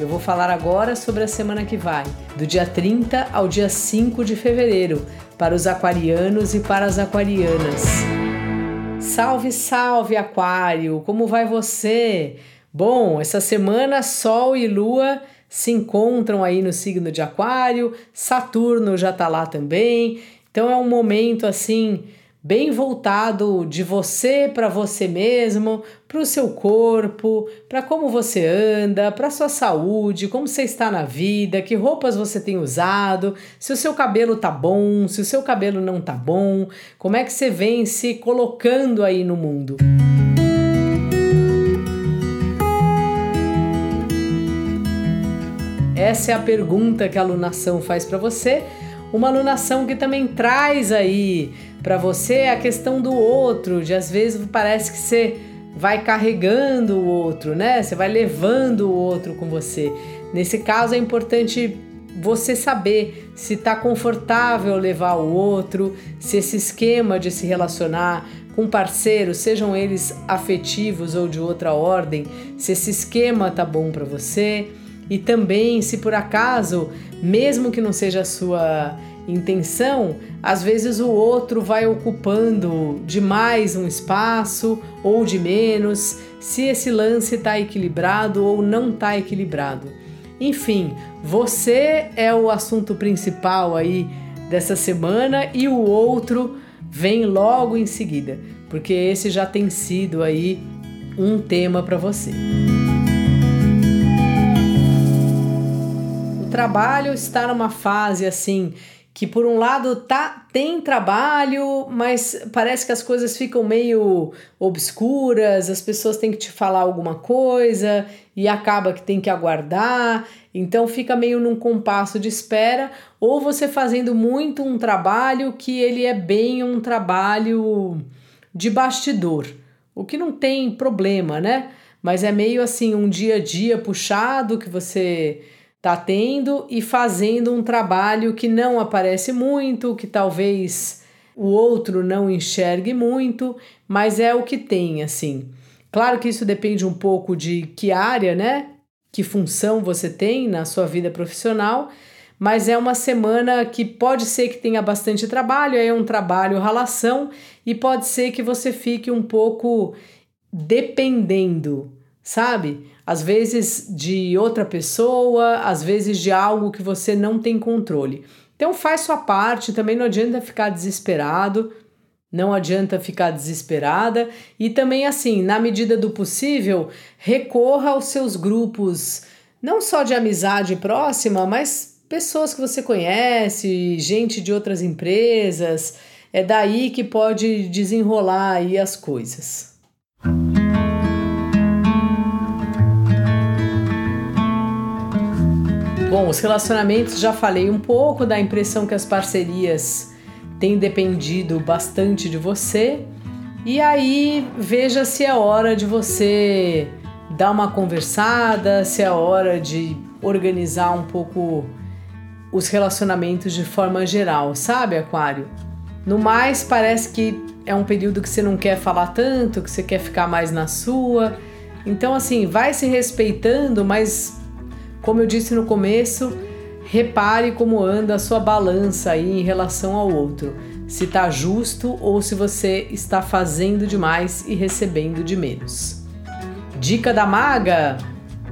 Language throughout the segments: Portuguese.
Eu vou falar agora sobre a semana que vai, do dia 30 ao dia 5 de fevereiro, para os aquarianos e para as aquarianas. Salve, salve, Aquário! Como vai você? Bom, essa semana Sol e Lua se encontram aí no signo de Aquário, Saturno já tá lá também. Então é um momento assim bem voltado de você para você mesmo, para o seu corpo, para como você anda, para sua saúde, como você está na vida, que roupas você tem usado, se o seu cabelo tá bom, se o seu cabelo não tá bom, como é que você vem se colocando aí no mundo. Essa é a pergunta que a alunação faz para você, uma alunação que também traz aí para você a questão do outro, de às vezes parece que você vai carregando o outro, né? Você vai levando o outro com você. Nesse caso é importante você saber se está confortável levar o outro, se esse esquema de se relacionar com parceiros, sejam eles afetivos ou de outra ordem, se esse esquema tá bom para você e também se por acaso, mesmo que não seja a sua intenção, às vezes o outro vai ocupando demais um espaço ou de menos, se esse lance está equilibrado ou não está equilibrado. Enfim, você é o assunto principal aí dessa semana e o outro vem logo em seguida, porque esse já tem sido aí um tema para você. Trabalho está numa fase assim que por um lado tá tem trabalho, mas parece que as coisas ficam meio obscuras, as pessoas têm que te falar alguma coisa e acaba que tem que aguardar, então fica meio num compasso de espera, ou você fazendo muito um trabalho que ele é bem um trabalho de bastidor, o que não tem problema, né? Mas é meio assim um dia a dia puxado que você tá tendo e fazendo um trabalho que não aparece muito, que talvez o outro não enxergue muito, mas é o que tem, assim. Claro que isso depende um pouco de que área, né? Que função você tem na sua vida profissional, mas é uma semana que pode ser que tenha bastante trabalho, é um trabalho relação e pode ser que você fique um pouco dependendo, sabe? às vezes de outra pessoa, às vezes de algo que você não tem controle. Então faz sua parte, também não adianta ficar desesperado, não adianta ficar desesperada e também assim, na medida do possível, recorra aos seus grupos, não só de amizade próxima, mas pessoas que você conhece, gente de outras empresas, é daí que pode desenrolar aí as coisas. Bom, os relacionamentos já falei um pouco da impressão que as parcerias têm dependido bastante de você. E aí veja se é hora de você dar uma conversada, se é hora de organizar um pouco os relacionamentos de forma geral, sabe, Aquário? No mais, parece que é um período que você não quer falar tanto, que você quer ficar mais na sua. Então, assim, vai se respeitando, mas como eu disse no começo, repare como anda a sua balança aí em relação ao outro. Se está justo ou se você está fazendo demais e recebendo de menos. Dica da maga: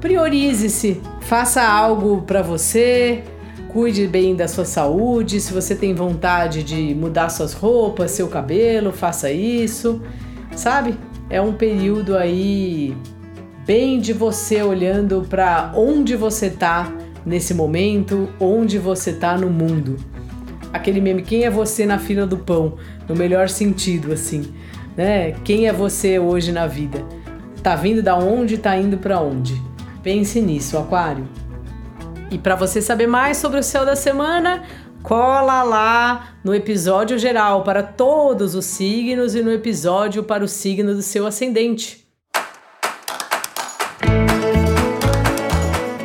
priorize-se, faça algo para você, cuide bem da sua saúde. Se você tem vontade de mudar suas roupas, seu cabelo, faça isso. Sabe? É um período aí bem de você olhando para onde você tá nesse momento, onde você tá no mundo. Aquele meme, quem é você na fila do pão? No melhor sentido, assim, né? Quem é você hoje na vida? Tá vindo da onde, tá indo para onde? Pense nisso, Aquário. E para você saber mais sobre o céu da semana, cola lá no episódio geral para todos os signos e no episódio para o signo do seu ascendente.